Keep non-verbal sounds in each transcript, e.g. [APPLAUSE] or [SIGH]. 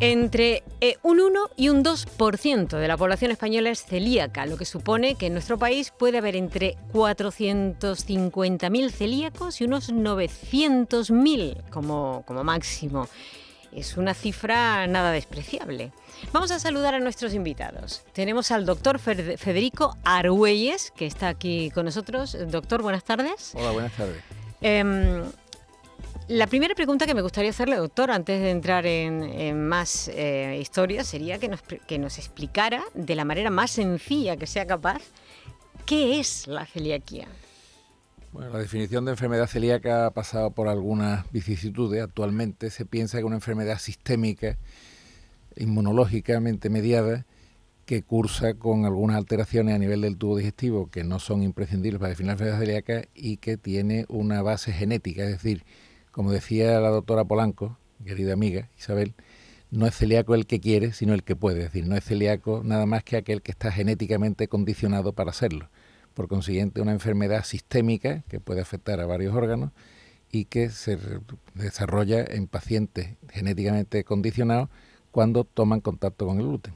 Entre eh, un 1 y un 2% de la población española es celíaca, lo que supone que en nuestro país puede haber entre 450.000 celíacos y unos 900.000 como, como máximo. Es una cifra nada despreciable. Vamos a saludar a nuestros invitados. Tenemos al doctor Federico Argüelles, que está aquí con nosotros. Doctor, buenas tardes. Hola, buenas tardes. Em, la primera pregunta que me gustaría hacerle, doctor, antes de entrar en, más eh, historias, sería que nos, que nos explicara de la manera más sencilla que sea capaz qué es la celiaquía. Bueno, la definición de enfermedad celíaca ha pasado por algunas vicisitudes. Actualmente se piensa que es una enfermedad sistémica, inmunológicamente mediada, que cursa con algunas alteraciones a nivel del tubo digestivo que no son imprescindibles para definir la enfermedad celíaca y que tiene una base genética, es decir, como decía la doctora Polanco, querida amiga Isabel, no es celíaco el que quiere, sino el que puede. Es decir, no es celíaco nada más que aquel que está genéticamente condicionado para hacerlo. Por consiguiente, una enfermedad sistémica que puede afectar a varios órganos y que se desarrolla en pacientes genéticamente condicionados cuando toman contacto con el gluten.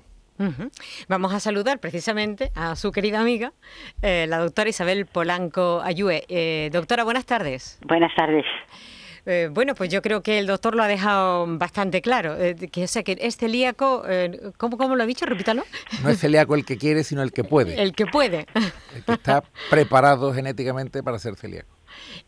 Vamos a saludar precisamente a su querida amiga, eh, la doctora Isabel Polanco Ayue. Eh, doctora, buenas tardes. Buenas tardes. Eh, bueno, pues yo creo que el doctor lo ha dejado bastante claro. Eh, que, o sea, que es celíaco, eh, ¿cómo, lo ha dicho? Repítalo. No es celíaco el que quiere, sino el que puede. El que puede. El que está preparado genéticamente para ser celíaco.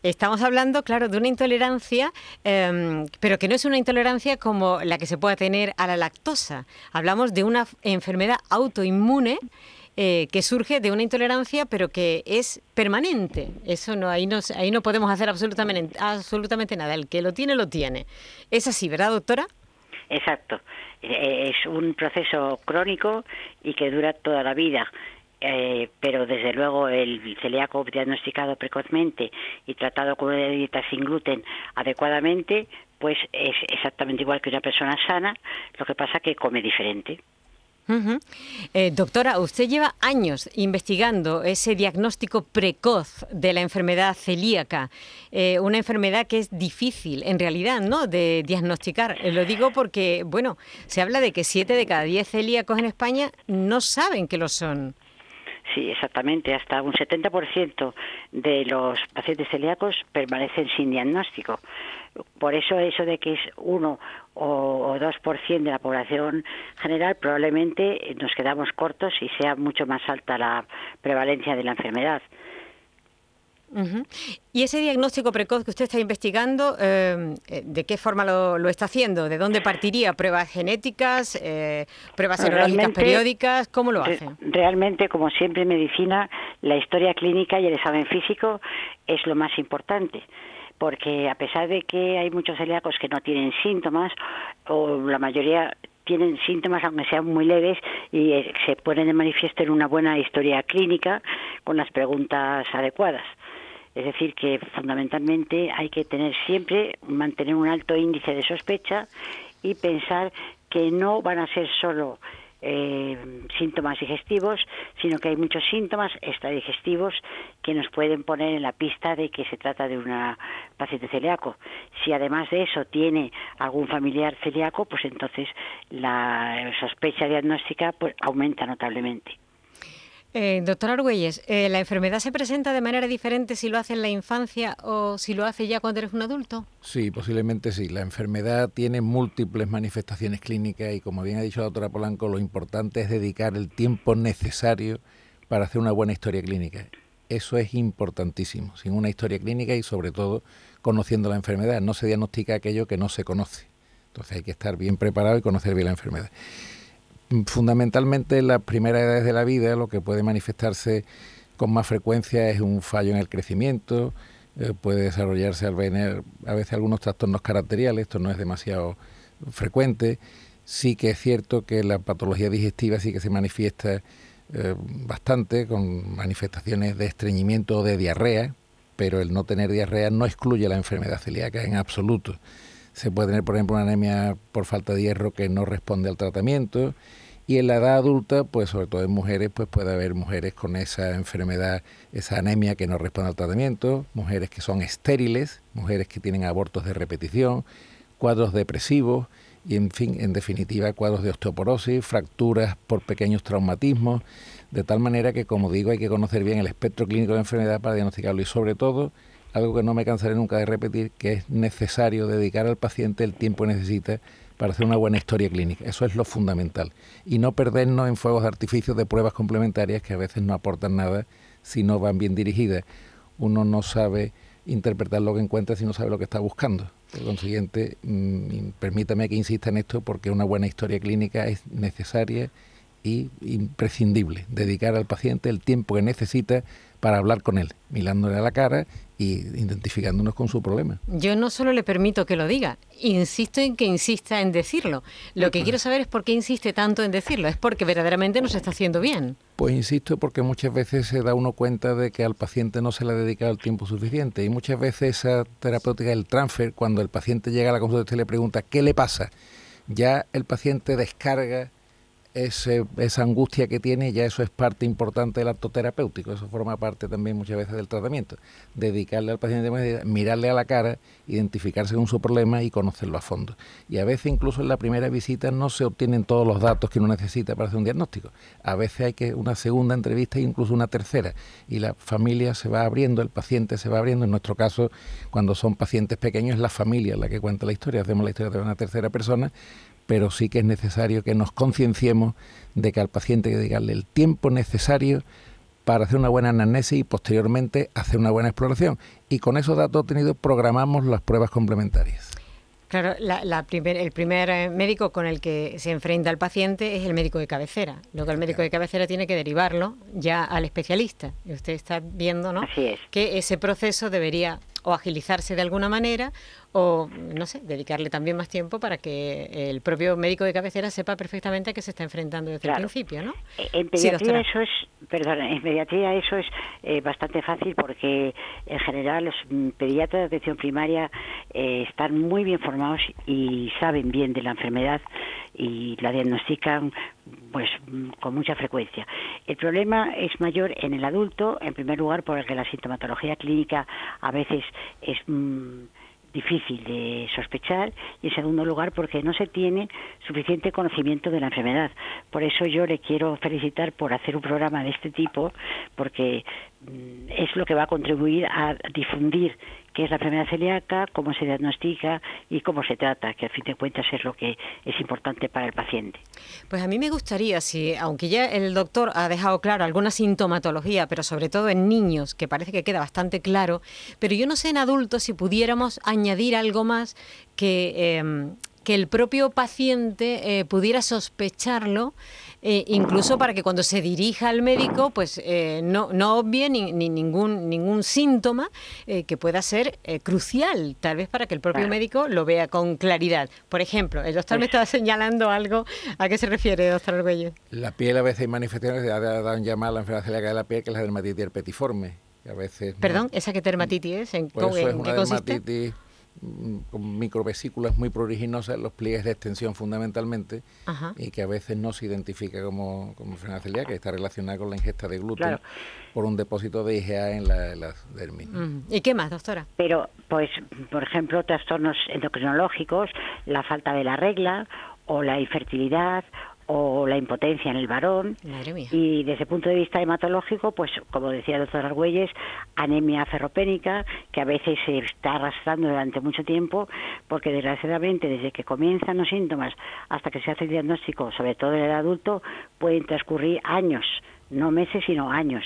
Estamos hablando, claro, de una intolerancia, em, pero que no es una intolerancia como la que se pueda tener a la lactosa. Hablamos de una enfermedad autoinmune eh, que surge de una intolerancia, pero que es permanente. Eso no, ahí no, ahí no podemos hacer absolutamente, absolutamente nada. El que lo tiene, lo tiene. Es así, ¿verdad, doctora? Exacto. Eh, es un proceso crónico y que dura toda la vida. Eh, pero desde luego el celíaco diagnosticado precozmente y tratado con una dieta sin gluten adecuadamente, pues es exactamente igual que una persona sana, lo que pasa que come diferente. Eh, doctora, usted lleva años investigando ese diagnóstico precoz de la enfermedad celíaca, eh, una enfermedad que es difícil en realidad ¿no? de diagnosticar. Eh, lo digo porque, bueno, se habla de que 7 de cada 10 celíacos en España no saben que lo son. Sí, exactamente. Hasta un 70% de los pacientes celíacos permanecen sin diagnóstico. Por eso eso de que es uno o, dos por cien de la población general, probablemente nos quedamos cortos y sea mucho más alta la prevalencia de la enfermedad. ¿Y ese diagnóstico precoz que usted está investigando, eh, de qué forma lo, está haciendo? ¿De dónde partiría? ¿Pruebas genéticas? Eh, ¿Pruebas serológicas periódicas? ¿Cómo lo hace? Realmente, como siempre en medicina, la historia clínica y el examen físico es lo más importante porque a pesar de que hay muchos celíacos que no tienen síntomas, o la mayoría tienen síntomas aunque sean muy leves y eh, se ponen de manifiesto en una buena historia clínica con las preguntas adecuadas. Es decir, que fundamentalmente hay que tener siempre, mantener un alto índice de sospecha y pensar que no van a ser solo eh, síntomas digestivos, sino que hay muchos síntomas extradigestivos que nos pueden poner en la pista de que se trata de una paciente celíaco. Si además de eso tiene algún familiar celíaco, pues entonces la sospecha diagnóstica pues, aumenta notablemente. Eh, doctor Argüelles, eh, ¿la enfermedad se presenta de manera diferente si lo hace en la infancia o si lo hace ya cuando eres un adulto? Sí, posiblemente sí. La enfermedad tiene múltiples manifestaciones clínicas y como bien ha dicho la doctora Polanco, lo importante es dedicar el tiempo necesario para hacer una buena historia clínica. Eso es importantísimo. Sin una historia clínica y sobre todo conociendo la enfermedad. No se diagnostica aquello que no se conoce. Entonces hay que estar bien preparado y conocer bien la enfermedad fundamentalmente en las primeras edades de la vida lo que puede manifestarse con más frecuencia es un fallo en el crecimiento, eh, puede desarrollarse al venir a veces algunos trastornos caracteriales, esto no es demasiado frecuente, sí que es cierto que la patología digestiva sí que se manifiesta eh, bastante con manifestaciones de estreñimiento o de diarrea, pero el no tener diarrea no excluye la enfermedad celíaca en absoluto. Se puede tener, por ejemplo, una anemia por falta de hierro que no responde al tratamiento. Y en la edad adulta, pues sobre todo en mujeres, pues puede haber mujeres con esa enfermedad, esa anemia que no responde al tratamiento, mujeres que son estériles, mujeres que tienen abortos de repetición, cuadros depresivos y, en fin, en definitiva, cuadros de osteoporosis, fracturas por pequeños traumatismos, de tal manera que, como digo, hay que conocer bien el espectro clínico de la enfermedad para diagnosticarlo y, sobre todo, algo que no me cansaré nunca de repetir, que es necesario dedicar al paciente el tiempo que necesita para hacer una buena historia clínica. Eso es lo fundamental. Y no perdernos en fuegos de artificio de pruebas complementarias que a veces no aportan nada si no van bien dirigidas. Uno no sabe interpretar lo que encuentra si no sabe lo que está buscando. Por consiguiente, mm, permítame que insista en esto porque una buena historia clínica es necesaria y imprescindible. Dedicar al paciente el tiempo que necesita para hablar con él, mirándole a la cara y identificándonos con su problema. Yo no solo le permito que lo diga, insisto en que insista en decirlo. Lo que quiero saber es por qué insiste tanto en decirlo. ¿Es porque verdaderamente nos está haciendo bien? Pues insisto porque muchas veces se da uno cuenta de que al paciente no se le ha dedicado el tiempo suficiente y muchas veces esa terapéutica del transfer, cuando el paciente llega a la consulta y le pregunta ¿qué le pasa? Ya el paciente descarga ese, esa angustia que tiene, ya eso es parte importante del acto terapéutico, eso forma parte también muchas veces del tratamiento. Dedicarle al paciente, mirarle a la cara, identificarse con su problema y conocerlo a fondo. Y a veces incluso en la primera visita no se obtienen todos los datos que uno necesita para hacer un diagnóstico. A veces hay que una segunda entrevista e incluso una tercera. Y la familia se va abriendo, el paciente se va abriendo. En nuestro caso, cuando son pacientes pequeños, es la familia la que cuenta la historia. Hacemos la historia de una tercera persona pero sí que es necesario que nos concienciemos de que al paciente hay que dedicarle el tiempo necesario para hacer una buena anamnesis y posteriormente hacer una buena exploración. Y con esos datos obtenidos programamos las pruebas complementarias. Claro, la, primer, el primer eh, médico con el que se enfrenta el paciente es el médico de cabecera. Luego el médico de cabecera tiene que derivarlo ya al especialista. Y usted está viendo, ¿no? Que ese proceso debería o agilizarse de alguna manera o, no sé, dedicarle también más tiempo para que el propio médico de cabecera sepa perfectamente a qué se está enfrentando desde el principio, ¿no? Eh, en pediatría eso es, perdón, en pediatría eso es eh, bastante fácil porque en general los mm, pediatras de atención primaria eh, están muy bien formados y saben bien de la enfermedad y la diagnostican pues mm, con mucha frecuencia. El problema es mayor en el adulto, en primer lugar porque la sintomatología clínica a veces es mm, difícil de sospechar y en segundo lugar porque no se tiene suficiente conocimiento de la enfermedad. Por eso yo le quiero felicitar por hacer un programa de este tipo porque mm, es lo que va a contribuir a difundir qué es la enfermedad celíaca, cómo se diagnostica y cómo se trata, que al fin de cuentas es lo que es importante para el paciente. Pues a mí me gustaría, si aunque ya el doctor ha dejado claro alguna sintomatología, pero sobre todo en niños, que parece que queda bastante claro, pero yo no sé en adultos si pudiéramos añadir algo más que, em, que el propio paciente eh, pudiera sospecharlo eh, incluso para que cuando se dirija al médico, pues eh, no, no obvie ni, ningún, ningún síntoma eh, que pueda ser crucial, tal vez para que el propio médico lo vea con claridad. Por ejemplo, el doctor me pues estaba señalando algo. ¿A qué se refiere, doctor Argüello? La piel a veces hay manifestaciones, dan llamar a la enfermedad celíaca de la piel, que es la dermatitis herpetiforme. A veces, Perdón, ¿esa qué dermatitis es? ¿En, pues qué consiste? Mm, con microvesículas muy pruriginosas, los pliegues de extensión fundamentalmente, y que a veces no se identifica como, como enfermedad celíaca, que está relacionada con la ingesta de gluten por un depósito de IgA en la, la dermis. ¿Y qué más, doctora? Pero, pues, por ejemplo, trastornos endocrinológicos, la falta de la regla o la infertilidad o la impotencia en el varón. Y desde el punto de vista hematológico, pues como decía el doctor Argüelles, anemia ferropénica, que a veces se está arrastrando durante mucho tiempo, porque desgraciadamente desde que comienzan los síntomas hasta que se hace el diagnóstico, sobre todo en el adulto, pueden transcurrir años, no meses, sino años.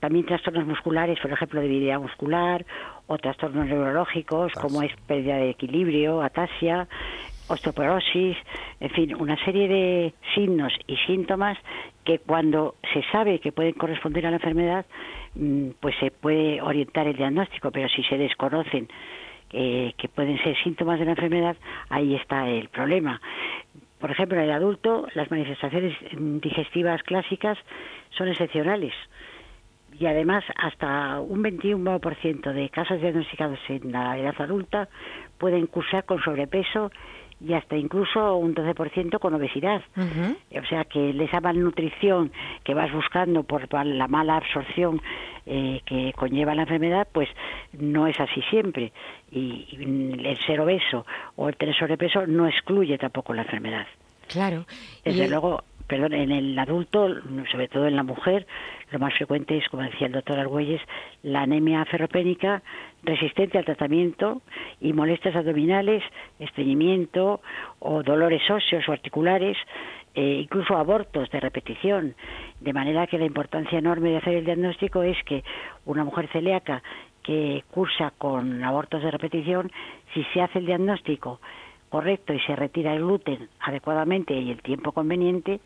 También trastornos musculares, por ejemplo, debilidad muscular, o trastornos neurológicos, como es pérdida de equilibrio, atasia, osteoporosis, en fin, una serie de signos y síntomas que cuando se sabe que pueden corresponder a la enfermedad, mm, pues se puede orientar el diagnóstico, pero si se desconocen eh, que pueden ser síntomas de la enfermedad, ahí está el problema. Por ejemplo, en el adulto, las manifestaciones digestivas clásicas son excepcionales y además hasta un 21% de casos diagnosticados en la edad adulta pueden cursar con sobrepeso y hasta incluso un 12% con obesidad. O sea que esa malnutrición que vas buscando por la mala absorción eh, que conlleva la enfermedad, pues no es así siempre. Y, el ser obeso o el tener sobrepeso no excluye tampoco la enfermedad. Claro. Desde luego, perdón, en el adulto, sobre todo en la mujer, lo más frecuente es, como decía el doctor Argüelles, la anemia ferropénica resistente al tratamiento y molestias abdominales, estreñimiento o dolores óseos o articulares, eh, incluso abortos de repetición. De manera que la importancia enorme de hacer el diagnóstico es que una mujer celíaca que cursa con abortos de repetición, si se hace el diagnóstico correcto y se retira el gluten adecuadamente y el tiempo conveniente,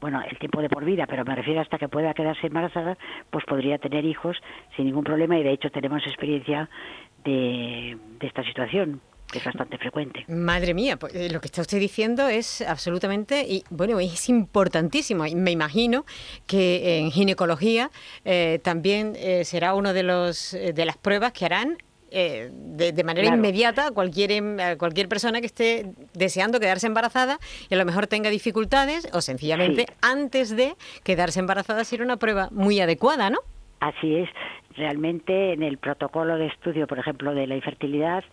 bueno, el tiempo de por vida, pero me refiero hasta que pueda quedarse embarazada, pues podría tener hijos sin ningún problema y de hecho tenemos experiencia de, esta situación que es bastante frecuente. Madre mía, pues, eh, lo que está usted diciendo es absolutamente, y bueno, es importantísimo. Me imagino que en ginecología eh, también eh, será uno de los de las pruebas que harán eh, de, manera inmediata a cualquier, em, cualquier persona que esté deseando quedarse embarazada y a lo mejor tenga dificultades o sencillamente antes de quedarse embarazada ser una prueba muy adecuada, ¿no? Así es. Realmente en el protocolo de estudio, por ejemplo, de la infertilidad,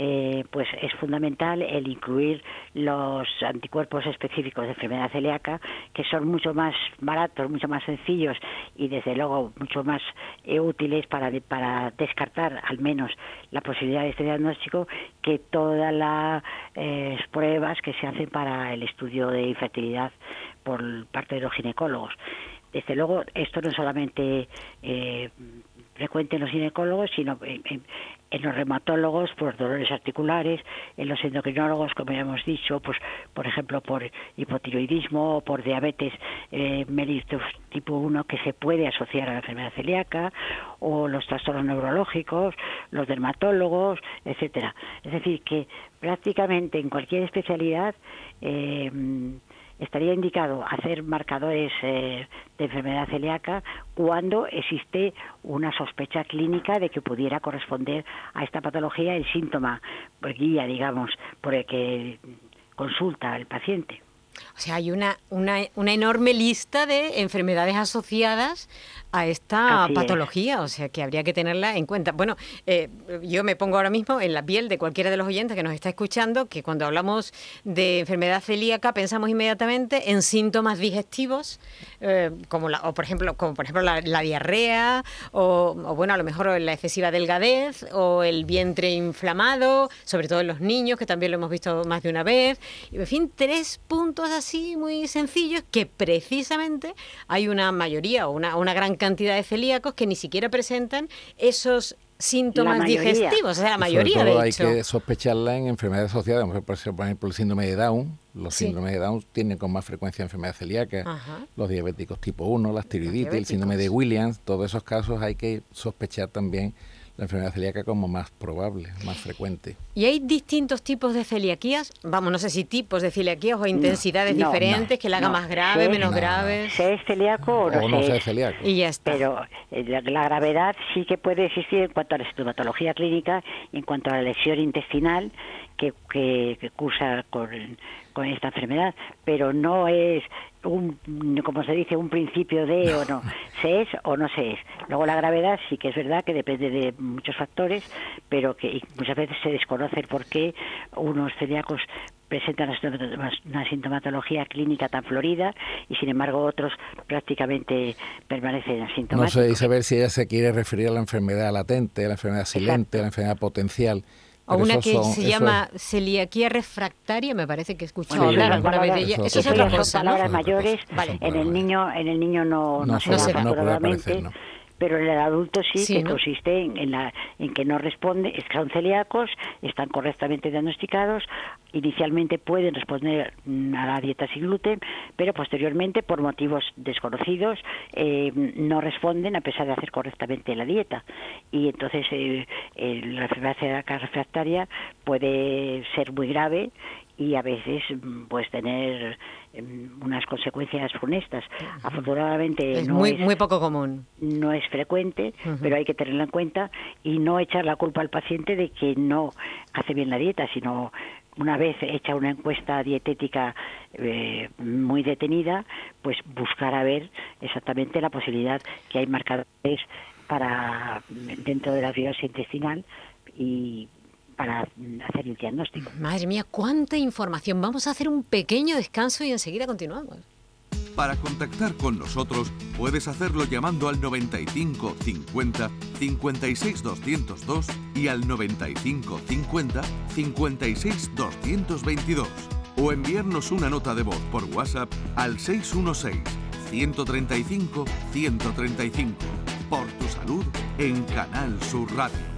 eh, pues es fundamental el incluir los anticuerpos específicos de enfermedad celíaca, que son mucho más baratos, mucho más sencillos y desde luego mucho más eh, útiles para, para descartar al menos la posibilidad de este diagnóstico que todas las eh, pruebas que se hacen para el estudio de infertilidad por parte de los ginecólogos. Desde luego, esto no solamente frecuente en los ginecólogos, sino en, en los reumatólogos por dolores articulares, en los endocrinólogos, como ya hemos dicho, pues por ejemplo por hipotiroidismo o por diabetes eh, mellitus tipo 1 que se puede asociar a la enfermedad celíaca o los trastornos neurológicos, los dermatólogos, etcétera. Es decir, que prácticamente en cualquier especialidad eh, estaría indicado hacer marcadores eh, de enfermedad celíaca cuando existe una sospecha clínica de que pudiera corresponder a esta patología el síntoma pues, guía, digamos, por el que consulta el paciente. O sea, hay una, una, una enorme lista de enfermedades asociadas a esta patología, o sea que habría que tenerla en cuenta. Bueno, eh, yo me pongo ahora mismo en la piel de cualquiera de los oyentes que nos está escuchando, que cuando hablamos de enfermedad celíaca pensamos inmediatamente en síntomas digestivos, eh, como la, o por ejemplo, como por ejemplo la, diarrea, o, bueno, a lo mejor la excesiva delgadez, o el vientre inflamado, sobre todo en los niños, que también lo hemos visto más de una vez. En fin, tres puntos así muy sencillos que precisamente hay una mayoría o una, una gran cantidad de celíacos que ni siquiera presentan esos síntomas digestivos, o sea, la mayoría de hecho. hay que sospecharla en enfermedades asociadas, por ejemplo, el síndrome de Down, los síndromes de Down tienen con más frecuencia enfermedad celíaca, los diabéticos tipo 1, la tiroiditis, el síndrome de Williams, todos esos casos hay que sospechar también la enfermedad celíaca como más probable, más frecuente. ¿Y hay distintos tipos de celiaquías? Vamos, no sé si tipos de celiaquías o intensidades diferentes que la haga más grave, menos grave. Se es celíaco o no, o no es celíaco. Y ya está. Pero eh, la, gravedad sí que puede existir en cuanto a la estomatología clínica, en cuanto a la lesión intestinal que, que, cursa con, con esta enfermedad, pero no es un, como se dice, un principio de o no, [LAUGHS] se es o no se es. Luego la gravedad sí que es verdad que depende de muchos factores, pero que muchas veces se desconoce por qué unos celíacos presentan una sintomatología clínica tan florida y sin embargo otros prácticamente permanecen asintomáticos. No sé, saber si ella se quiere referir a la enfermedad latente, a la enfermedad silente, a la enfermedad potencial. O una que se llama celiaquía refractaria, me parece que he escuchado hablar alguna vez de ella. Eso, es otra cosa, palabras mayores. En el niño, en el niño no, no, se, da, pero en el adulto sí, que consiste en, la, en que no responde, son celíacos, están correctamente diagnosticados, inicialmente pueden responder a la dieta sin gluten, pero posteriormente, por motivos desconocidos, eh, no responden a pesar de hacer correctamente la dieta. Y entonces eh, la enfermedad refractaria puede ser muy grave y a veces mm, pues tener em, unas consecuencias funestas. Afortunadamente es no muy, es muy poco común. No es frecuente, pero hay que tenerlo en cuenta y no echar la culpa al paciente de que no hace bien la dieta, sino una vez hecha una encuesta dietética eh, muy detenida, pues buscar a ver exactamente la posibilidad que hay marcadores para dentro de la fibrosis intestinal y para hacer el diagnóstico. Madre mía, cuánta información. Vamos a hacer un pequeño descanso y enseguida continuamos. Para contactar con nosotros puedes hacerlo llamando al 95 50 56 202 y al 95 50 56 222 o enviarnos una nota de voz por WhatsApp al 616 135 135 por tu salud en Canal Sur Radio.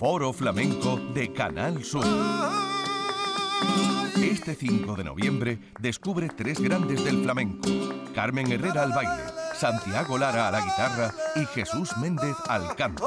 Foro Flamenco de Canal Sur. Este 5 de noviembre descubre tres grandes del flamenco. Carmen Herrera al baile, Santiago Lara a la guitarra y Jesús Méndez al canto.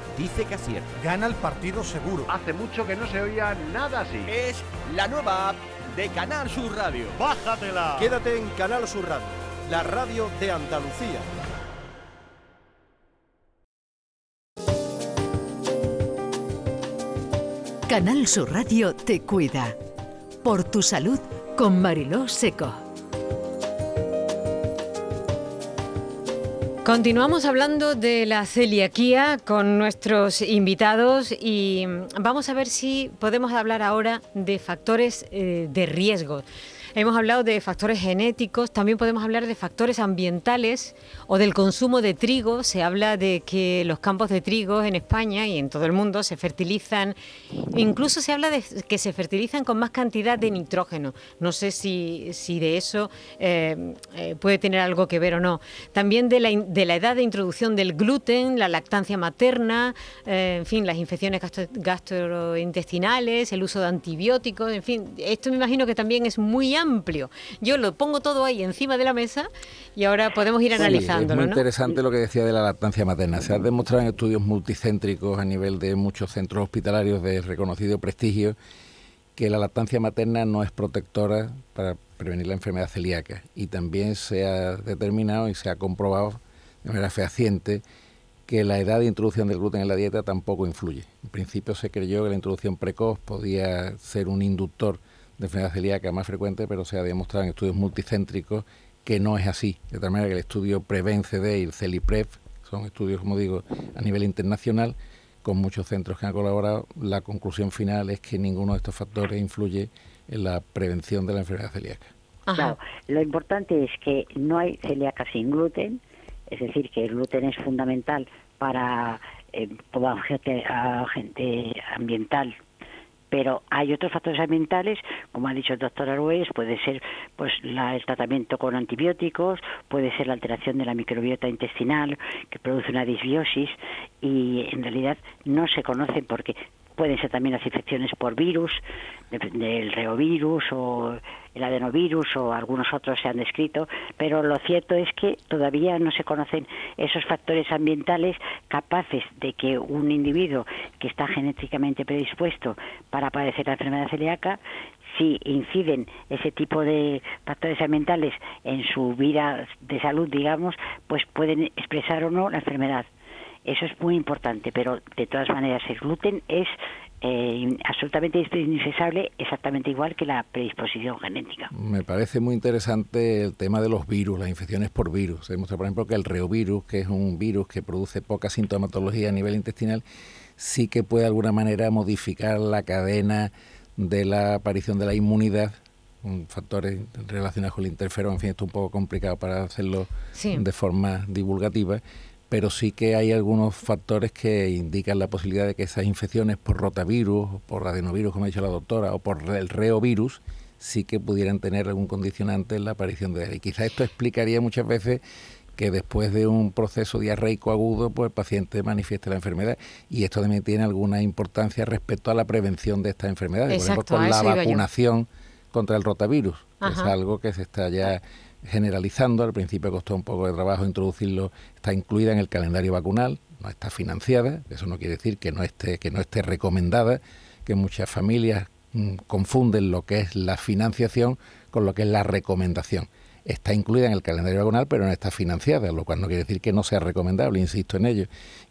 dice que acierta. Gana el partido seguro. Hace mucho que no se oía nada así. Es la nueva app de Canal Sur Radio. ¡Bájatela! Quédate en Canal Sur Radio, la radio de Andalucía. Canal Sur Radio te cuida. Por tu salud con Mariló Seco. Continuamos hablando de la celiaquía con nuestros invitados y vamos a ver si podemos hablar ahora de factores eh, de riesgo. Hemos hablado de factores genéticos, también podemos hablar de factores ambientales o del consumo de trigo. Se habla de que los campos de trigo en España y en todo el mundo se fertilizan, incluso se habla de que se fertilizan con más cantidad de nitrógeno. No sé si, si de eso eh, eh, puede tener algo que ver o no. También de la, de la edad de introducción del gluten, la lactancia materna, eh, en fin, las infecciones gastrointestinales, el uso de antibióticos, en fin, esto me imagino que también es muy. Yo lo pongo todo ahí encima de la mesa y ahora podemos ir analizándolo. es muy ¿no? interesante lo que decía de la lactancia materna. Se ha demostrado en estudios multicéntricos a nivel de muchos centros hospitalarios de reconocido prestigio que la lactancia materna no es protectora para prevenir la enfermedad celíaca y también se ha determinado y se ha comprobado de manera fehaciente que la edad de introducción del gluten en la dieta tampoco influye. En principio se creyó que la introducción precoz podía ser un inductor de enfermedad celíaca más frecuente, pero se ha demostrado en estudios multicéntricos que no es así. De tal manera que el estudio PREVEN-CD y el CELIPREV son estudios, como digo, a nivel internacional, con muchos centros que han colaborado. La conclusión final es que ninguno de estos factores influye en la prevención de la enfermedad celíaca. Claro, lo importante es que no hay celíaca sin gluten, es decir, que el gluten es fundamental para eh, toda gente, gente ambiental pero hay otros factores ambientales, como ha dicho el doctor Arguelles, puede ser pues la, el tratamiento con antibióticos, puede ser la alteración de la microbiota intestinal que produce una disbiosis y en realidad no se conocen porque pueden ser también las infecciones por virus, del reovirus o el adenovirus o algunos otros se han descrito, pero lo cierto es que todavía no se conocen esos factores ambientales capaces de que un individuo que está genéticamente predispuesto para padecer la enfermedad celíaca si inciden ese tipo de factores ambientales en su vida de salud, digamos, pues pueden expresar o no la enfermedad. Eso es muy importante, pero de todas maneras el gluten es eh, absolutamente indispensable, exactamente igual que la predisposición genética. Me parece muy interesante el tema de los virus, las infecciones por virus. Se demuestra, por ejemplo, que el reovirus, que es un virus que produce poca sintomatología a nivel intestinal, sí que puede de alguna manera modificar la cadena de la aparición de la inmunidad factores relacionados con el interferón, en fin, esto es un poco complicado para hacerlo de forma divulgativa, pero sí que hay algunos factores que indican la posibilidad de que esas infecciones por rotavirus, por adenovirus, como ha dicho la doctora, o por el reovirus, sí que pudieran tener algún condicionante en la aparición de él. Y quizá esto explicaría muchas veces que después de un proceso diarreico agudo, pues el paciente manifieste la enfermedad. Y esto también tiene alguna importancia respecto a la prevención de estas enfermedades. por ejemplo, con la vacunación contra el rotavirus, es algo que se está ya generalizando. Al principio costó un poco de trabajo introducirlo. Está incluida en el calendario vacunal, no está financiada. Eso no quiere decir que no esté, que no esté recomendada, que muchas familias mm, confunden lo que es la financiación con lo que es la recomendación está incluida en el calendario vacunal, pero no está financiada, lo cual no quiere decir que no sea recomendable, insisto en ello.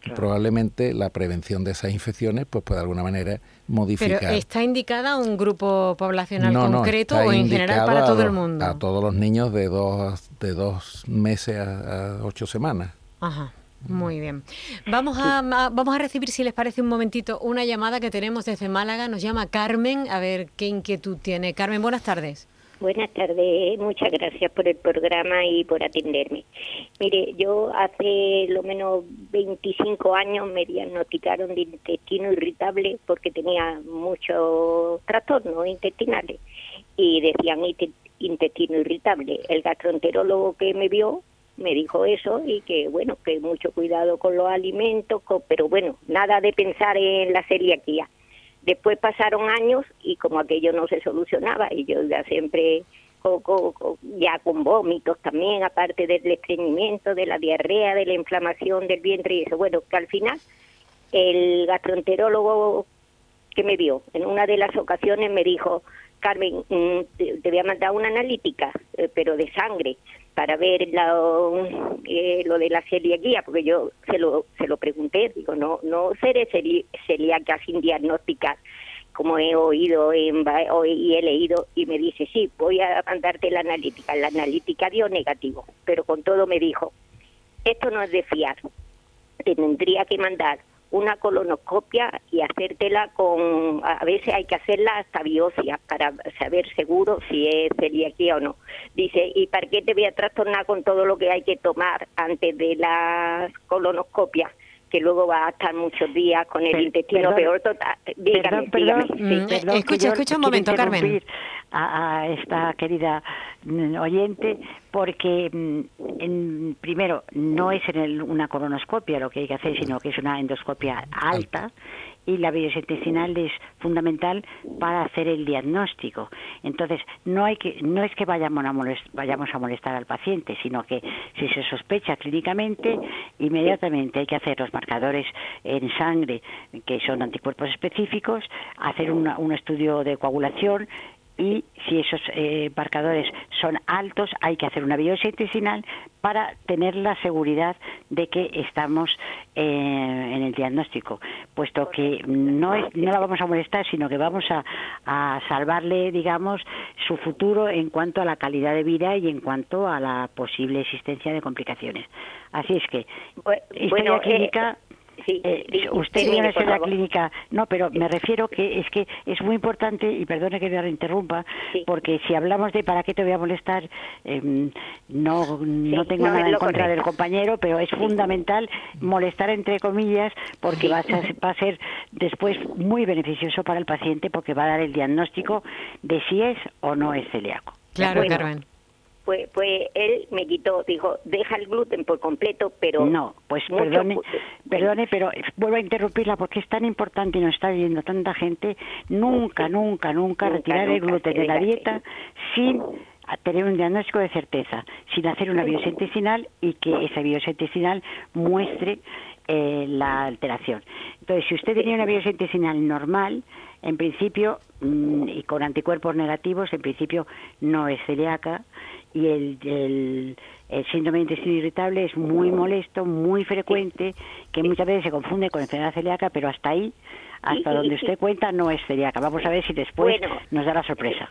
Y probablemente la prevención de esas infecciones pues puede de alguna manera modificar. ¿Pero está indicada a un grupo poblacional concreto o en general para todo el mundo? A todos los niños de dos, de dos meses a, ocho semanas. Ajá. Muy bien. Vamos a, vamos a recibir, si les parece un momentito, una llamada que tenemos desde Málaga. Nos llama Carmen, a ver qué inquietud tiene. Carmen, buenas tardes. Buenas tardes, muchas gracias por el programa y por atenderme. Mire, yo hace lo menos 25 años me diagnosticaron de intestino irritable porque tenía muchos trastornos intestinales y decían intestino irritable. El gastroenterólogo que me vio me dijo eso y que bueno, que mucho cuidado con los alimentos, pero bueno, nada de pensar en la celiaquía. Después pasaron años y como aquello no se solucionaba y yo ya siempre ya con vómitos también, aparte del estreñimiento, de la diarrea, de la inflamación del vientre y eso. Bueno, que al final el gastroenterólogo que me vio en una de las ocasiones me dijo, Carmen, mm, te voy a mandar una analítica, eh, pero de sangre, para ver eh, lo de la celiaquía, porque yo se lo, se lo pregunté, digo, no, no seré celíaca sin diagnosticar, como he oído en, y he leído, y me dice, sí, voy a mandarte la analítica. La analítica dio negativo, pero con todo me dijo, esto no es de fiar, te tendría que mandar una colonoscopia y hacértela con, a veces hay que hacerla hasta biopsia para saber seguro si es celiaquía o no. Dice, ¿y para qué te voy a trastornar con todo lo que hay que tomar antes de la colonoscopia? que luego va a estar muchos días con el intestino peor total. Dígame, perdón, mm, escucha, escucha un momento, Carmen. A, esta querida oyente, porque mm, en, primero no es en una colonoscopia lo que hay que hacer, sino que es una endoscopia alta y la biopsia intestinal es fundamental para hacer el diagnóstico. Entonces, no hay que no es que vayamos a molestar, vayamos a molestar al paciente, sino que si se sospecha clínicamente, inmediatamente hay que hacer los marcadores en sangre, que son anticuerpos específicos, hacer un estudio de coagulación y si esos eh, marcadores son altos hay que hacer una biopsia intestinal para tener la seguridad de que estamos eh, en el diagnóstico, puesto que no, es, no la vamos a molestar, sino que vamos a, a, salvarle, digamos, su futuro en cuanto a la calidad de vida y en cuanto a la posible existencia de complicaciones. Así es que, bueno, clínica... Eh, usted viene a ser la clínica, no, pero me refiero que es que es muy importante, y perdone que me interrumpa, porque si hablamos de para qué te voy a molestar, em, no, no tengo nada en contra del compañero, pero es fundamental molestar entre comillas, porque va, a ser, va a ser después muy beneficioso para el paciente, porque va a dar el diagnóstico de si es o no es celíaco. Claro, Carmen pues, pues él me quitó, dijo, deja el gluten por completo, pero... No, pues perdone, perdone, pero vuelvo a interrumpirla porque es tan importante y nos está viendo tanta gente, nunca, nunca, nunca, retirar el gluten de la dieta sin tener un diagnóstico de certeza, sin hacer una biopsia intestinal y que esa biopsia intestinal muestre eh, la alteración. Entonces, si usted tenía una biopsia intestinal normal, en principio, mm, y con anticuerpos negativos, en principio no es celíaca, y el, el, síndrome de intestino irritable es muy molesto, muy frecuente, que muchas veces se confunde con enfermedad celíaca, pero hasta ahí, hasta donde usted cuenta, no es celíaca. Vamos a ver si después nos da la sorpresa.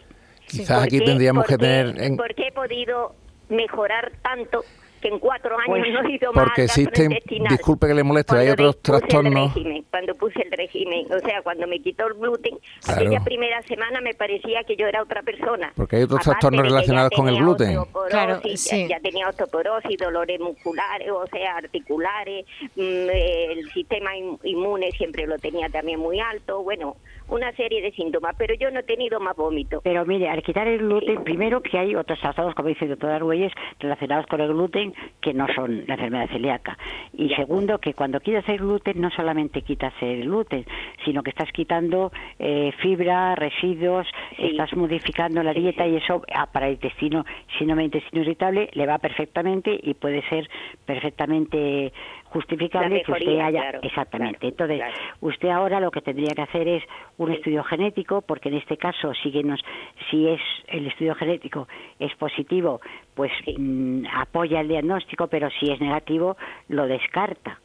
Quizás aquí tendríamos que tener... En... Porque he podido mejorar tanto que en cuatro años pues, no he ido más Porque existen, disculpe que le moleste, hay otros trastornos. cuando puse el régimen, o sea, cuando me quitó el gluten, aquella primera semana me parecía que yo era otra persona. Porque hay otros trastornos relacionados con el gluten. Claro, sí. ya, tenía osteoporosis, dolores musculares, o sea, articulares, mm, el sistema inmune siempre lo tenía también muy alto, bueno, una serie de síntomas, pero yo no he tenido más vómito. Pero mire, al quitar el gluten, primero que hay otros trastornos, como dice el doctor Argüelles, relacionados con el gluten que no son la enfermedad celíaca. Y segundo, que cuando quitas el gluten no solamente quitas el gluten, sino que estás quitando eh, fibra, residuos, estás modificando la dieta y eso ah, para el intestino, si no me intestino irritable, le va perfectamente y puede ser perfectamente justificable que usted haya exactamente. Entonces, usted ahora lo que tendría que hacer es un estudio genético, porque en este caso síguenos, si es el estudio genético es positivo, pues mm, apoya el diagnóstico, pero si es negativo lo descarta.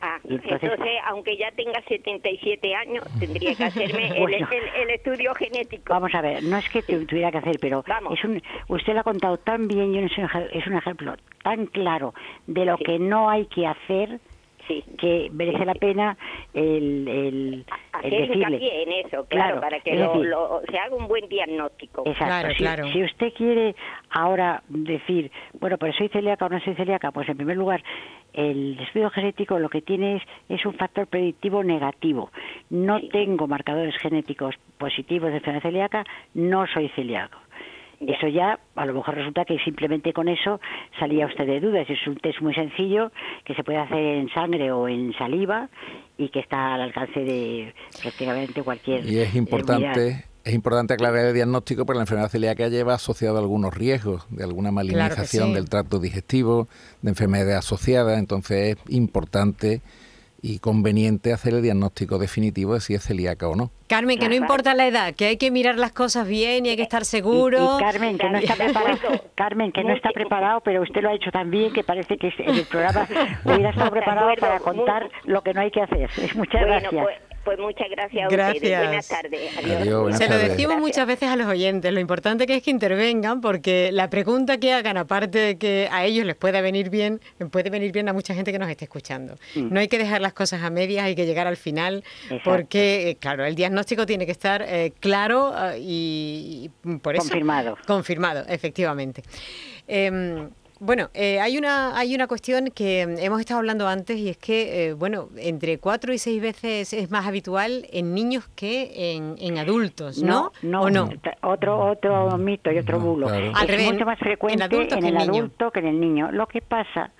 Ah, entonces, aunque ya tenga 77 años, [LAUGHS] tendría que hacerme el, estudio genético. Vamos a ver, no es que tuviera que hacer, pero es un, usted lo ha contado tan bien y es un ejemplo tan claro de lo que no hay que hacer que merece la pena el, el, Hacer decirle. en eso, claro, para que lo, se haga un buen diagnóstico. Exacto, si, si, usted quiere ahora decir, bueno, pero soy celíaca o no soy celíaca, pues en primer lugar, el estudio genético lo que tiene es, es un factor predictivo negativo. No tengo marcadores genéticos positivos de enfermedad celíaca, no soy celíaco. Eso ya, a lo mejor resulta que simplemente con eso salía usted de dudas. Es un test muy sencillo que se puede hacer en sangre o en saliva y que está al alcance de prácticamente cualquier. Y es importante. Es importante aclarar el diagnóstico porque la enfermedad celíaca lleva asociado algunos riesgos de alguna malignización del tracto digestivo, de enfermedad asociada, entonces es importante y conveniente hacer el diagnóstico definitivo de si es celíaca o no. Carmen, que no importa la edad, que hay que mirar las cosas bien y hay que estar seguro. Y, Carmen, que no está preparado, Carmen, que no está preparado, pero usted lo ha hecho también, que parece que en el programa hubiera estado preparado para contar lo que no hay que hacer. [LAUGHS] Muchas gracias. Pues, muchas gracias, a ustedes. Buenas tardes. Se lo decimos muchas veces a los oyentes. Lo importante que es que intervengan porque la pregunta que hagan, aparte de que a ellos les pueda venir bien, puede venir bien a mucha gente que nos esté escuchando. Mm. No hay que dejar las cosas a medias, hay que llegar al final porque, eh, claro, el diagnóstico tiene que estar eh, claro eh, y, por eso... Confirmado. Confirmado, efectivamente. Em, bueno, eh, hay, una, hay una cuestión que hemos estado hablando antes y es que, eh, bueno, entre cuatro y seis veces es más habitual en niños que en, adultos, ¿no? No, no, Otro, otro mito y otro bulo. Es mucho más frecuente en, el adulto que en el niño. Lo que pasa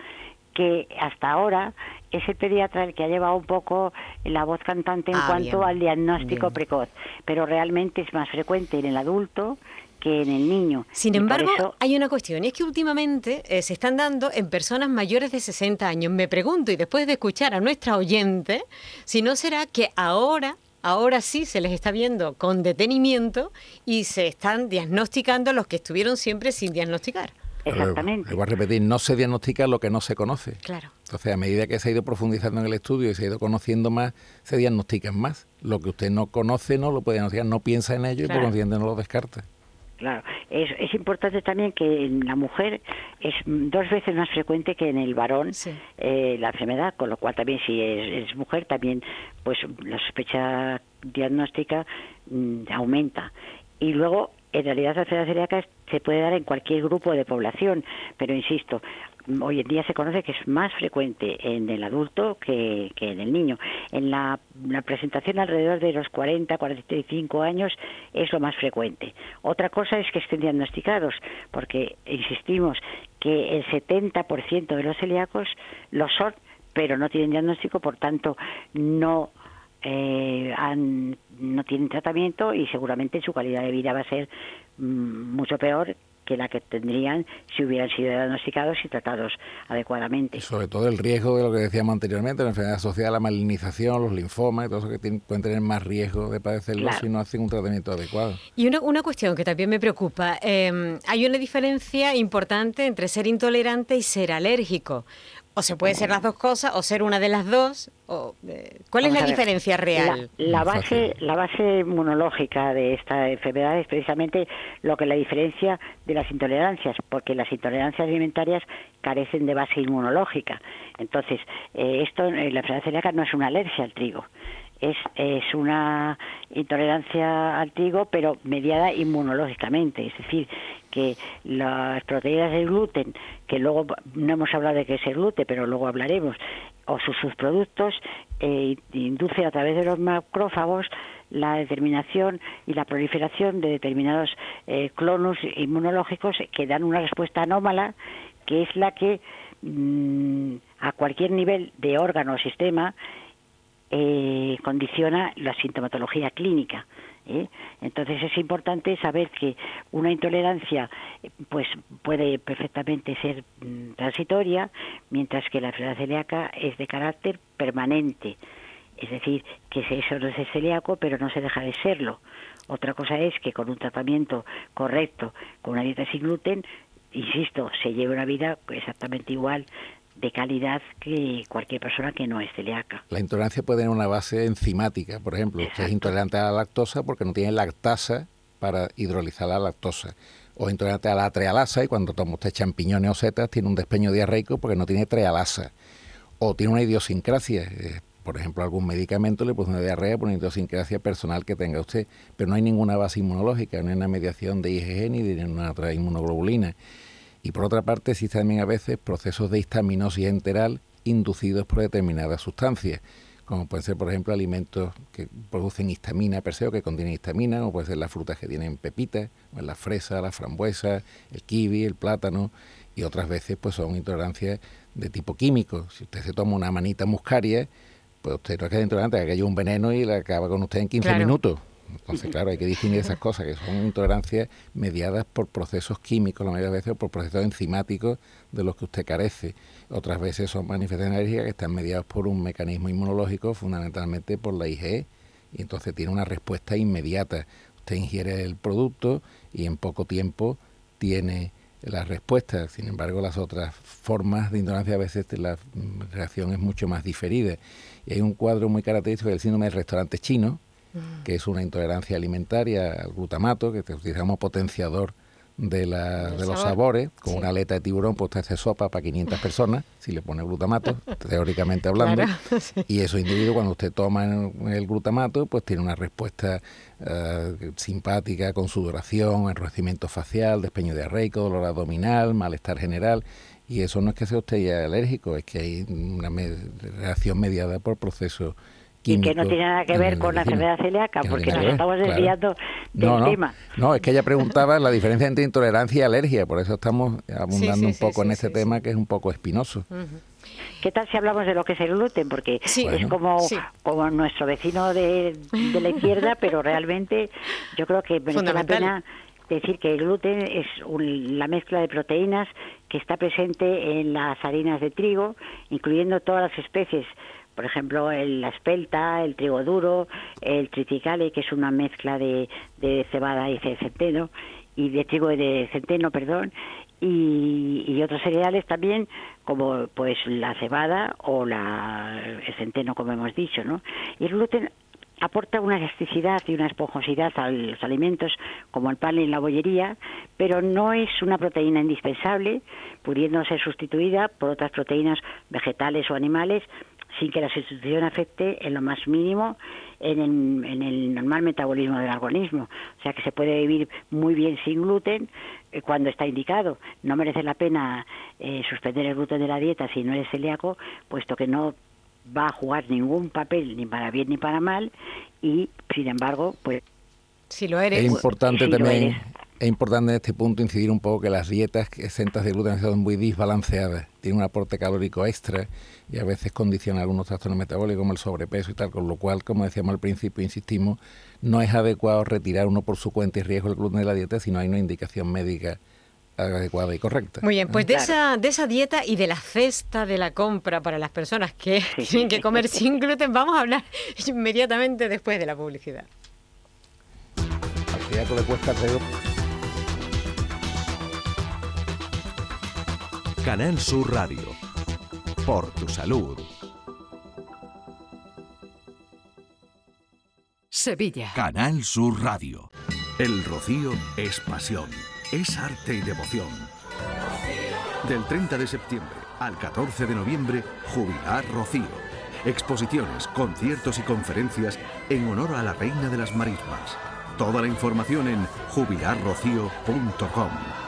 que hasta ahora es el pediatra el que ha llevado un poco la voz cantante en ah, cuanto al diagnóstico precoz, pero realmente es más frecuente en el adulto que en el niño. Sin embargo, hay una cuestión, y es que últimamente eh, se están dando en personas mayores de 60 años. Me pregunto, y después de escuchar a nuestra oyente, si no será que ahora ahora sí se les está viendo con detenimiento y se están diagnosticando los que estuvieron siempre sin diagnosticar. Exactamente. voy a repetir, no se diagnostica lo que no se conoce. Claro. Entonces, a medida que se ha ido profundizando en el estudio y se ha ido conociendo más, se diagnostican más. Lo que usted no conoce no lo puede diagnosticar, no piensa en ello y por consiguiente no lo descarta. Claro, es, es importante también que en la mujer es dos veces más frecuente que en el varón eh, la enfermedad, con lo cual también si es, mujer también pues la sospecha diagnóstica mm, aumenta. Y luego en realidad la enfermedad celíaca se puede dar en cualquier grupo de población, pero insisto, hoy en día se conoce que es más frecuente en el adulto que, en el niño. En la, presentación alrededor de los 40, 45 años es lo más frecuente. Otra cosa es que estén diagnosticados, porque insistimos que el 70% de los celíacos lo son, pero no tienen diagnóstico, por tanto no eh, no tienen tratamiento y seguramente su calidad de vida va a ser mm, mucho peor que la que tendrían si hubieran sido diagnosticados y tratados adecuadamente. sobre todo el riesgo de lo que decíamos anteriormente, la enfermedad asociada a la malignización, los linfomas y todo eso que pueden tener más riesgo de padecerlo si no hacen un tratamiento adecuado. Y una, una cuestión que también me preocupa, eh, hay una diferencia importante entre ser intolerante y ser alérgico. O se puede ser las dos cosas o ser una de las dos. O, eh, ¿Cuál es la diferencia real? La, base, la base inmunológica de esta enfermedad es precisamente lo que la diferencia de las intolerancias, porque las intolerancias alimentarias carecen de base inmunológica. Entonces, eh, esto, la enfermedad celíaca no es una alergia al trigo, es, es una intolerancia trigo, pero mediada inmunológicamente, es decir, que las proteínas del gluten, que luego no hemos hablado de qué es el gluten, pero luego hablaremos, o sus subproductos, eh, inducen a través de los macrófagos la determinación y la proliferación de determinados eh, clonos inmunológicos que dan una respuesta anómala, que es la que mm, a cualquier nivel de órgano o sistema eh, condiciona la sintomatología clínica. ¿eh? Entonces es importante saber que una intolerancia pues puede perfectamente ser mm, transitoria, mientras que la enfermedad celíaca es de carácter permanente. Es decir, que eso no es celíaco, pero no se deja de serlo. Otra cosa es que con un tratamiento correcto, con una dieta sin gluten, insisto, se lleve una vida exactamente igual de calidad que cualquier persona que no es celíaca. La intolerancia puede tener una base enzimática, por ejemplo, usted es intolerante a la lactosa porque no tiene lactasa para hidrolizar la lactosa. O intolerante a la trealasa y cuando toma usted champiñones o setas tiene un despeño diarreico porque no tiene trealasa. O tiene una idiosincrasia, eh, por ejemplo, algún medicamento le produce una diarrea por una idiosincrasia personal que tenga usted, pero no hay ninguna base inmunológica, no hay una mediación de IgG ni de una otra inmunoglobulina. Y por otra parte existen también a veces procesos de histaminosis enteral inducidos por determinadas sustancias, como pueden ser, por ejemplo, alimentos que producen histamina per se o que contienen histamina, o pueden ser las frutas que tienen pepitas, o la fresa, la frambuesa, el kiwi, el plátano, y otras veces pues son intolerancias de tipo químico. Si usted se toma una manita muscaria, pues usted no es que es intolerante, que haya un veneno y la acaba con usted en 15 minutos. Entonces, claro, hay que distinguir esas cosas, que son intolerancias mediadas por procesos químicos, la mayoría de veces, o por procesos enzimáticos de los que usted carece. Otras veces son manifestaciones alérgicas que están mediadas por un mecanismo inmunológico, fundamentalmente por la IgE, y entonces tiene una respuesta inmediata. Usted ingiere el producto y en poco tiempo tiene la respuesta. Sin embargo, las otras formas de intolerancia a veces la reacción es mucho más diferida. Y hay un cuadro muy característico del síndrome del restaurante chino, Mm. que es una intolerancia alimentaria al glutamato, que utilizamos potenciador de, la, de los sabores, con una aleta de tiburón, pues usted hace sopa para 500 personas, [LAUGHS] si le pone glutamato, teóricamente hablando, [LAUGHS] y esos individuos cuando usted toma el glutamato, pues tiene una respuesta eh, simpática con sudoración, enrojecimiento facial, despeño diarreico, dolor abdominal, malestar general, y eso no es que sea usted ya alérgico, es que hay una reacción mediada por procesos y que no tiene nada que ver con la enfermedad celíaca, porque nos estamos desviando del tema. No, es que ella preguntaba la diferencia entre intolerancia y alergia, por eso estamos abundando un poco en este tema que es un poco espinoso. ¿Qué tal si hablamos de lo que es el gluten? Porque es como, como nuestro vecino de, de la izquierda, [LAUGHS] pero realmente yo creo que merece la pena decir que el gluten es la mezcla de proteínas que está presente en las harinas de trigo, incluyendo todas las especies por ejemplo, el, la espelta, el trigo duro, el triticale, que es una mezcla de, cebada y de centeno, y de trigo de centeno, perdón, y, otros cereales también, como pues la cebada o la, el centeno, como hemos dicho, ¿no? Y el gluten aporta una elasticidad y una esponjosidad a los alimentos como el pan y la bollería, pero no es una proteína indispensable, pudiendo ser sustituida por otras proteínas vegetales o animales sin que la sustitución afecte en lo más mínimo en el, normal metabolismo del organismo. O sea que se puede vivir muy bien sin gluten eh, cuando está indicado. No merece la pena eh, suspender el gluten de la dieta si no eres celíaco, puesto que no va a jugar ningún papel ni para bien ni para mal y sin embargo pues si lo eres es importante también es importante en este punto incidir un poco que las dietas exentas de gluten son muy desbalanceadas tienen un aporte calórico extra y a veces condicionan algunos trastornos metabólicos como el sobrepeso y tal con lo cual como decíamos al principio insistimos no es adecuado retirar uno por su cuenta y riesgo el gluten de la dieta si no hay una indicación médica adecuada y correcta. Muy bien, pues de, esa, de esa dieta y de la cesta de la compra para las personas que [LAUGHS] tienen que comer sin gluten, vamos a hablar inmediatamente después de la publicidad. Al le cuesta Canal Sur Radio. Por tu salud. Sevilla. Canal Sur Radio. El rocío es pasión es arte y devoción. Del 30 de septiembre al 14 de noviembre, Jubilar Rocío. Exposiciones, conciertos y conferencias en honor a la Reina de las Marismas. Toda la información en jubilarrocío.com.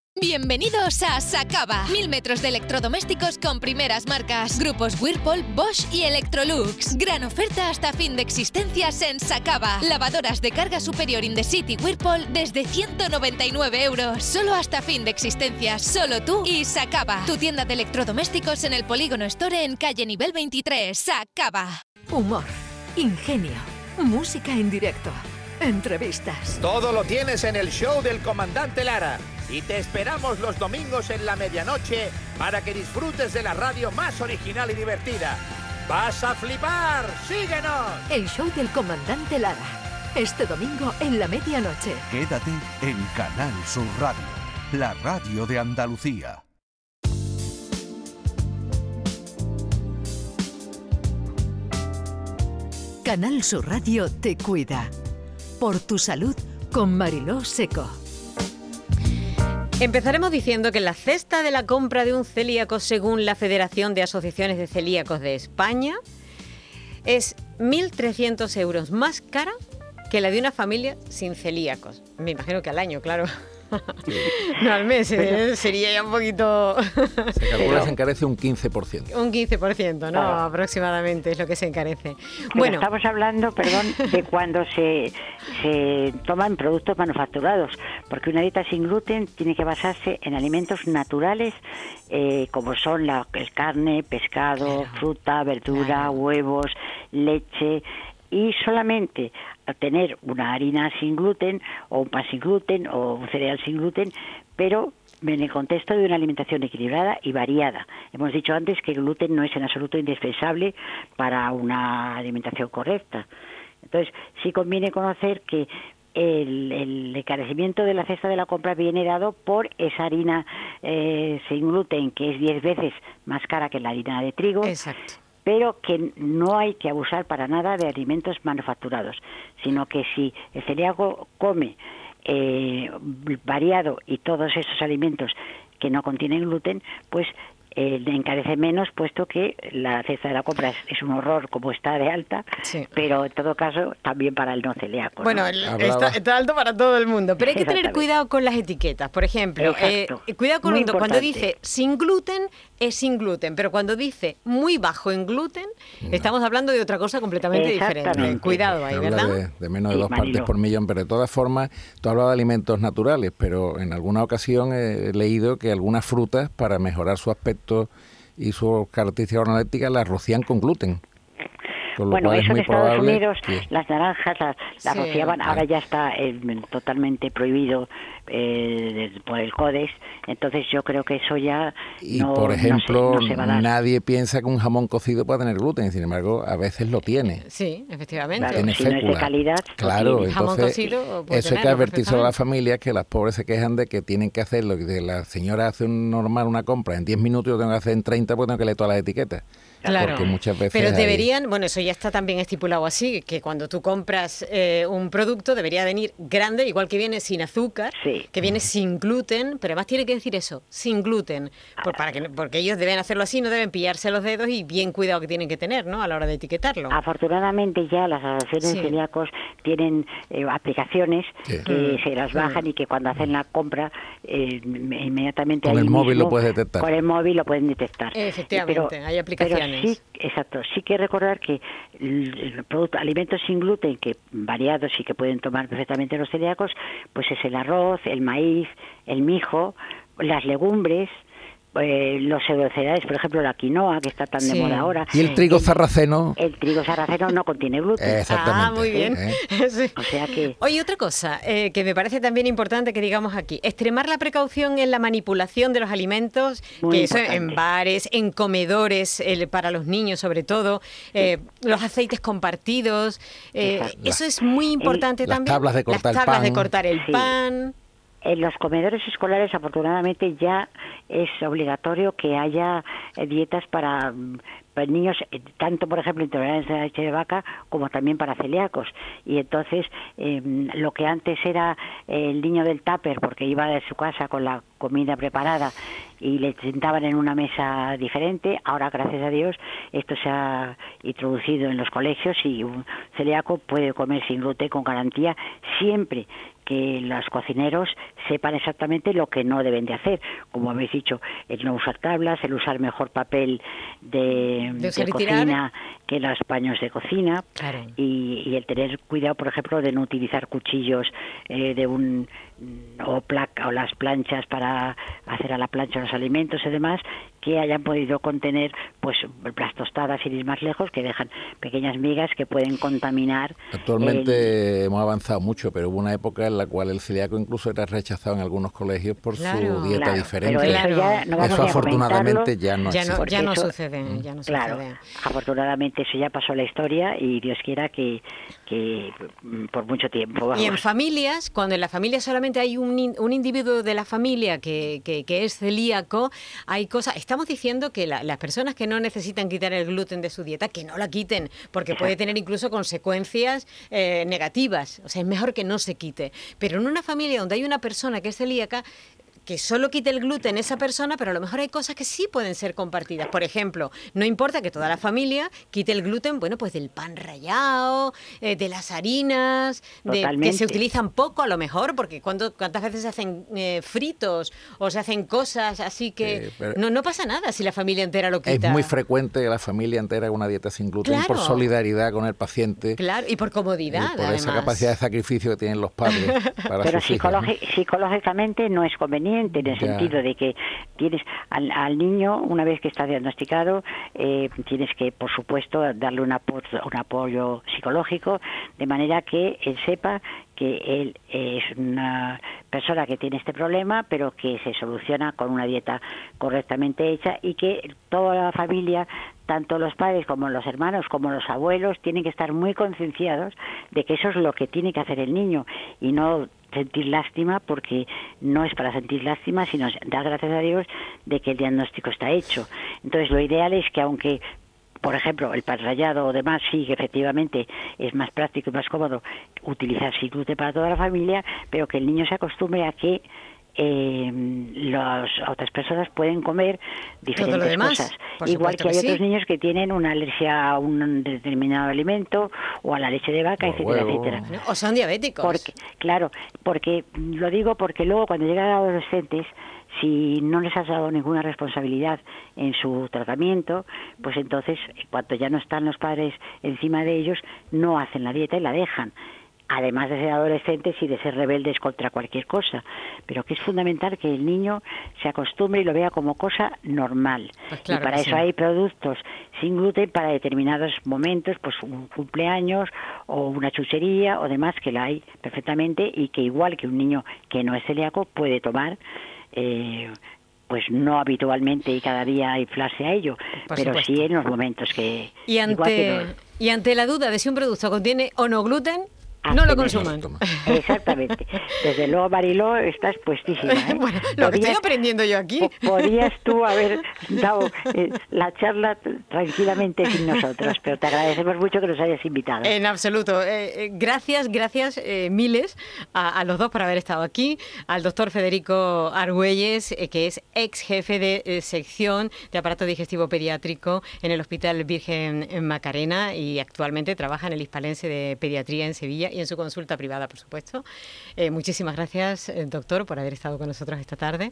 Bienvenidos a Sacaba. Mil metros de electrodomésticos con primeras marcas. Grupos Whirlpool, Bosch y Electrolux. Gran oferta hasta fin de existencias en Sacaba. Lavadoras de carga superior in the city Whirlpool desde 199 euros. Solo hasta fin de existencias. Solo tú y Sacaba. Tu tienda de electrodomésticos en el Polígono Store en calle nivel 23. Sacaba. Humor, ingenio, música en directo, entrevistas. Todo lo tienes en el show del comandante Lara y te esperamos los domingos en la medianoche para que disfrutes de la radio más original y divertida. ¡Vas a flipar! ¡Síguenos! El show del comandante Lara. Este domingo en la medianoche. Quédate en Canal Sur Radio, la radio de Andalucía. Canal Sur Radio te cuida. Por tu salud con Mariló Seco. Empezaremos diciendo que la cesta de la compra de un celíaco, según la Federación de Asociaciones de Celíacos de España, es 1.300 euros más cara que la de una familia sin celíacos. Me imagino que al año, claro. No al mes, eh, sería ya un poquito... se calcula que se encarece un 15%. Un 15%, ¿no? Aproximadamente es lo que se encarece. bueno, estamos hablando, perdón, de cuando se, se toman productos manufacturados, porque una dieta sin gluten tiene que basarse en alimentos naturales eh, como son la el carne, pescado, fruta, verdura, huevos, leche y solamente tener una harina sin gluten o un pan sin gluten o un cereal sin gluten, pero en el contexto de una alimentación equilibrada y variada. Hemos dicho antes que el gluten no es en absoluto indispensable para una alimentación correcta. Entonces, sí conviene conocer que el, encarecimiento de la cesta de la compra viene dado por esa harina eh, sin gluten, que es 10 veces más cara que la harina de trigo. Exacto pero que no hay que abusar para nada de alimentos manufacturados, sino que si el celíaco come eh, variado y todos esos alimentos que no contienen gluten, pues eh, encarece menos, puesto que la cesta de la compra es, un horror como está de alta, pero en todo caso también para el no celíaco. Bueno, está, alto para todo el mundo, pero hay que tener cuidado con las etiquetas. Por ejemplo, eh, cuidado con cuando dice sin gluten, es sin gluten, pero cuando dice muy bajo en gluten, estamos hablando de otra cosa completamente diferente. Cuidado ahí, ¿verdad? De, menos de dos partes por millón, pero de todas formas, tú hablas de alimentos naturales, pero en alguna ocasión he leído que algunas frutas, para mejorar su aspecto y sus características organolépticas, las rocían con gluten. Bueno, es eso en Estados probable Unidos, que- las naranjas las, las Sí. rociaban, ahora ya está eh, totalmente prohibido eh, por el CODES, entonces yo creo que eso ya Y no, por no se- ejemplo, no se va a dar. nadie piensa que un jamón cocido pueda tener gluten, sin embargo, a veces lo tiene. Sí, efectivamente. tiene si no es de calidad, lo Claro, tiene. Jamón entonces cocido puede eso hay que tenerlo advertirse a las familias que las pobres se quejan de que tienen que hacerlo, que la señora hace un normal una compra en 10 minutos, yo tengo que hacer en 30 porque tengo que leer todas las etiquetas. Claro. Porque muchas veces Pero hay- deberían, bueno, eso ya está también estipulado así, que cuando tú compras eh, un producto debería venir grande, igual que viene sin azúcar, que viene sin gluten, pero además tiene que decir eso, sin gluten, por- para que, no- porque ellos deben hacerlo así, no deben pillarse los dedos y bien cuidado que tienen que tener, ¿no? A la hora de etiquetarlo. Afortunadamente ya las asociaciones Sí. celíacos tienen eh, aplicaciones Sí. que Mm. se las Mm. bajan y que cuando hacen la compra eh, inmediatamente Con ahí el móvil lo puedes detectar. Con el móvil lo pueden detectar. Efectivamente, Pero- hay aplicaciones. Pero sí, exacto, sí que recordar que el, el producto, alimentos sin gluten, que variados y que pueden tomar perfectamente los celíacos, pues es el arroz, el maíz, el mijo, las legumbres, eh, los pseudocereales, por ejemplo la quinoa, que está tan Sí. de moda ahora. Y el trigo sarraceno. El trigo sarraceno no contiene gluten. Exactamente. Ah, muy bien. ¿eh? [LAUGHS] Sí. O sea que Oye, otra cosa eh, que me parece también importante que digamos aquí, extremar la precaución en la manipulación de los alimentos, Muy que eso en bares, en comedores, el- para los niños sobre todo, eh, los aceites compartidos, eh, eso es muy importante las también. tablas de cortar las tablas de pan. cortar el Sí. pan. En los comedores escolares, afortunadamente, ya es obligatorio que haya eh, dietas para, mm, niños, eh, tanto, por ejemplo, intolerantes a la leche de vaca, como también para celíacos. Y entonces, eh, lo que antes era el niño del tupper, porque iba de su casa con la comida preparada y le sentaban en una mesa diferente, ahora, gracias a Dios, esto se ha introducido en los colegios y un celíaco puede comer sin gluten con garantía siempre que los cocineros sepan exactamente lo que no deben de hacer, como habéis dicho, el no usar tablas, el usar mejor papel de, De cocina que los paños de cocina. Claro. y, y el tener cuidado, por ejemplo, de no utilizar cuchillos eh, de un o placa o las planchas para hacer a la plancha los alimentos y demás que hayan podido contener pues las tostadas sin ir más lejos que dejan pequeñas migas que pueden contaminar el- Actualmente hemos avanzado mucho, pero hubo una época en la cual el celíaco incluso era rechazado en algunos colegios por Claro. su dieta Claro, diferente. pero eso ya no vamos Eso a afortunadamente ya no Ya no, ya no eso- sucede, ya no Claro, sucede. afortunadamente eso ya pasó a la historia y Dios quiera que, que mm, por mucho tiempo. Y en vamos. familias, cuando en la familia solamente hay un, in- un individuo de la familia que, es celíaco, hay cosas. Estamos diciendo que la- las personas que no necesitan quitar el gluten de su dieta, que no la quiten, porque puede tener incluso consecuencias eh, negativas. O sea, es mejor que no se quite. Pero en una familia donde hay una persona que es celíaca, que solo quite el gluten esa persona, pero a lo mejor hay cosas que sí pueden ser compartidas. Por ejemplo, no importa que toda la familia quite el gluten, bueno, pues del pan rallado, eh, de las harinas, de, que se utilizan poco a lo mejor, porque cuando, cuántas veces se hacen eh, fritos o se hacen cosas así que no, no pasa nada si la familia entera lo Es quita. muy frecuente que la familia entera haga una dieta sin gluten por solidaridad con el paciente Claro, y por comodidad, y por esa capacidad de sacrificio que tienen los padres [LAUGHS] para Pero sus hijos. ¿no? psicologi- psicológicamente no es conveniente en el sentido de que tienes al, al niño, una vez que está diagnosticado, eh, tienes que, por supuesto, darle un apoyo, un apoyo psicológico, de manera que él sepa que él es una persona que tiene este problema, pero que se soluciona con una dieta correctamente hecha y que toda la familia, tanto los padres como los hermanos, como los abuelos, tienen que estar muy concienciados de que eso es lo que tiene que hacer el niño y no sentir lástima porque no es para sentir lástima, sino dar gracias a Dios de que el diagnóstico está hecho. Entonces, lo ideal es que aunque por ejemplo, el pan rallado o demás, sí, que efectivamente es más práctico y más cómodo utilizar sin gluten para toda la familia, pero que el niño se acostumbre a que eh, las otras personas pueden comer diferentes demás, cosas. Igual que hay que sí. otros niños que tienen una alergia a un determinado alimento o a la leche de vaca, etcétera, etcétera. O son diabéticos. Porque, claro, porque lo digo porque luego cuando llegan a adolescentes, si no les has dado ninguna responsabilidad en su tratamiento, pues entonces, cuando ya no están los padres encima de ellos, no hacen la dieta y la dejan. Además de ser adolescentes y de ser rebeldes contra cualquier cosa, pero que es fundamental que el niño se acostumbre y lo vea como cosa normal. Pues claro y para eso sí. hay productos sin gluten para determinados momentos, pues un cumpleaños o una chuchería o demás que la hay perfectamente y que igual que un niño que no es celíaco puede tomar eh, pues no habitualmente y cada día inflarse a ello, Por pero supuesto. sí en los momentos que Y igual que ante, los- y ante la duda de si un producto contiene o no gluten, no lo consuman. [LAUGHS] Exactamente. Desde luego, Mariló, estás puestísima. ¿eh? [LAUGHS] bueno, lo que estoy aprendiendo yo aquí. po- Podías tú haber dado eh, la charla tranquilamente sin nosotros, pero te agradecemos mucho que nos hayas invitado. En absoluto. Eh, gracias, gracias miles a, a los dos por haber estado aquí. Al doctor Federico Argüelles, que es ex jefe de sección de aparato digestivo pediátrico en el Hospital Virgen Macarena y actualmente trabaja en el Hispalense de Pediatría en Sevilla y en su consulta privada, por supuesto. Eh, muchísimas gracias, eh, doctor, por haber estado con nosotros esta tarde.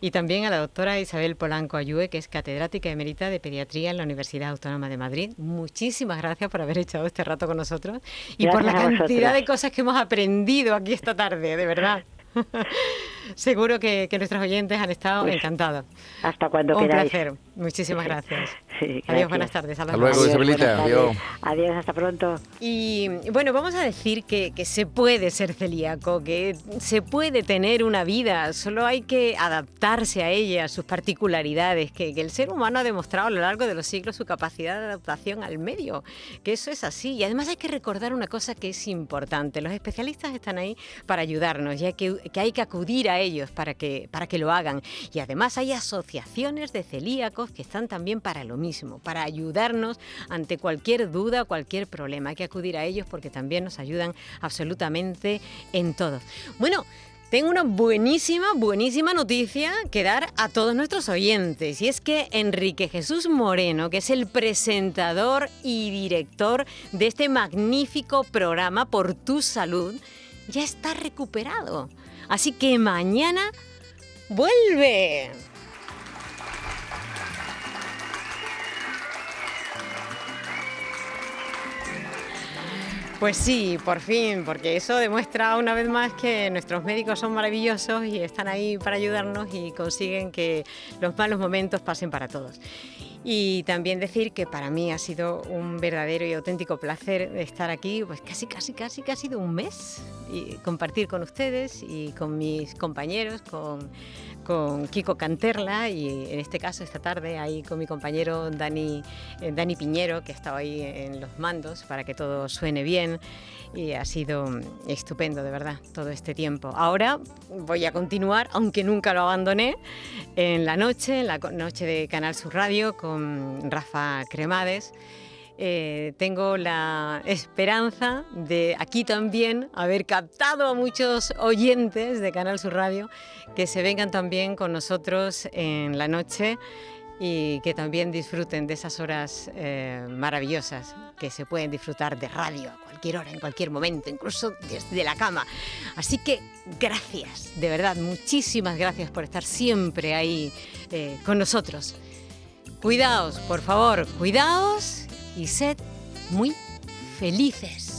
Y también a la doctora Isabel Polanco Ayue, que es catedrática emérita de Pediatría en la Universidad Autónoma de Madrid. Muchísimas gracias por haber echado este rato con nosotros y por la Gracias cantidad de cosas que hemos aprendido aquí esta tarde, de verdad. [LAUGHS] Seguro que, que nuestros oyentes han estado Pues, encantados. Hasta cuando Un queráis. placer. Muchísimas Sí. gracias. [LAUGHS] Sí, Adiós, buenas tardes. Hasta luego, Adiós, Isabelita. Adiós. Adiós, hasta pronto. Y bueno, vamos a decir que, que se puede ser celíaco, que se puede tener una vida, solo hay que adaptarse a ella, a sus particularidades, que, que el ser humano ha demostrado a lo largo de los siglos su capacidad de adaptación al medio, que eso es así. Y además hay que recordar una cosa que es importante, los especialistas están ahí para ayudarnos y hay que, que hay que acudir a ellos para que, para que lo hagan. Y además hay asociaciones de celíacos que están también para lo mismo, para ayudarnos ante cualquier duda, cualquier problema. Hay que acudir a ellos porque también nos ayudan absolutamente en todo. Bueno, tengo una buenísima, buenísima noticia que dar a todos nuestros oyentes. Y es que Enrique Jesús Moreno, que es el presentador y director de este magnífico programa Por tu Salud, ya está recuperado. Así que mañana vuelve. Pues sí, por fin, porque eso demuestra una vez más que nuestros médicos son maravillosos y están ahí para ayudarnos y consiguen que los malos momentos pasen para todos. Y también decir que para mí ha sido un verdadero y auténtico placer estar aquí, pues casi, casi, casi, casi de un mes y compartir con ustedes y con mis compañeros, con, con Kiko Canterla y en este caso esta tarde ahí con mi compañero Dani, eh, Dani Piñero, que ha estado ahí en los mandos para que todo suene bien y ha sido mm, estupendo, de verdad, todo este tiempo. Ahora voy a continuar, aunque nunca lo abandoné, en la noche, en la noche de Canal Sur Radio con Rafa Cremades. Eh, tengo la esperanza de aquí también haber captado a muchos oyentes de Canal Sur Radio que se vengan también con nosotros en la noche y que también disfruten de esas horas eh, maravillosas que se pueden disfrutar de radio a cualquier hora, en cualquier momento, incluso desde la cama. Así que gracias, de verdad, muchísimas gracias por estar siempre ahí eh, con nosotros. Cuidaos, por favor, cuidaos y sed muy felices.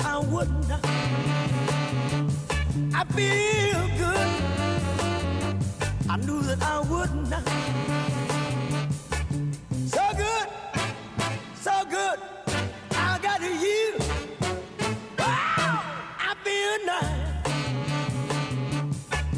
I would not. I feel good. I knew that I would not.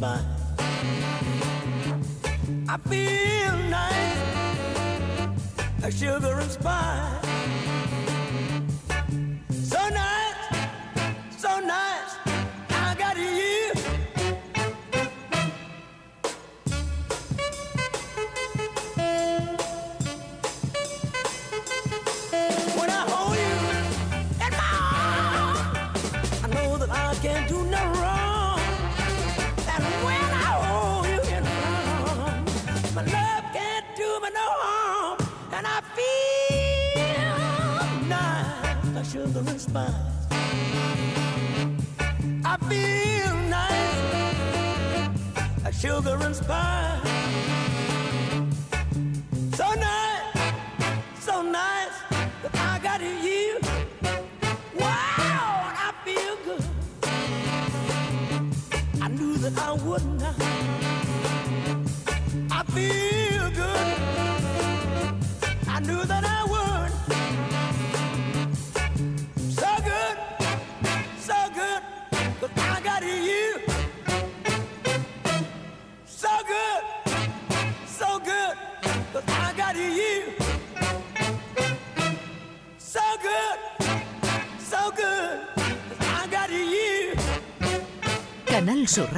spine. I feel nice, like sugar and spice. feel nice, sugar and spice.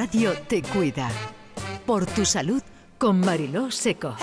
radio te cuida. Por tu salud con Mariló Seco.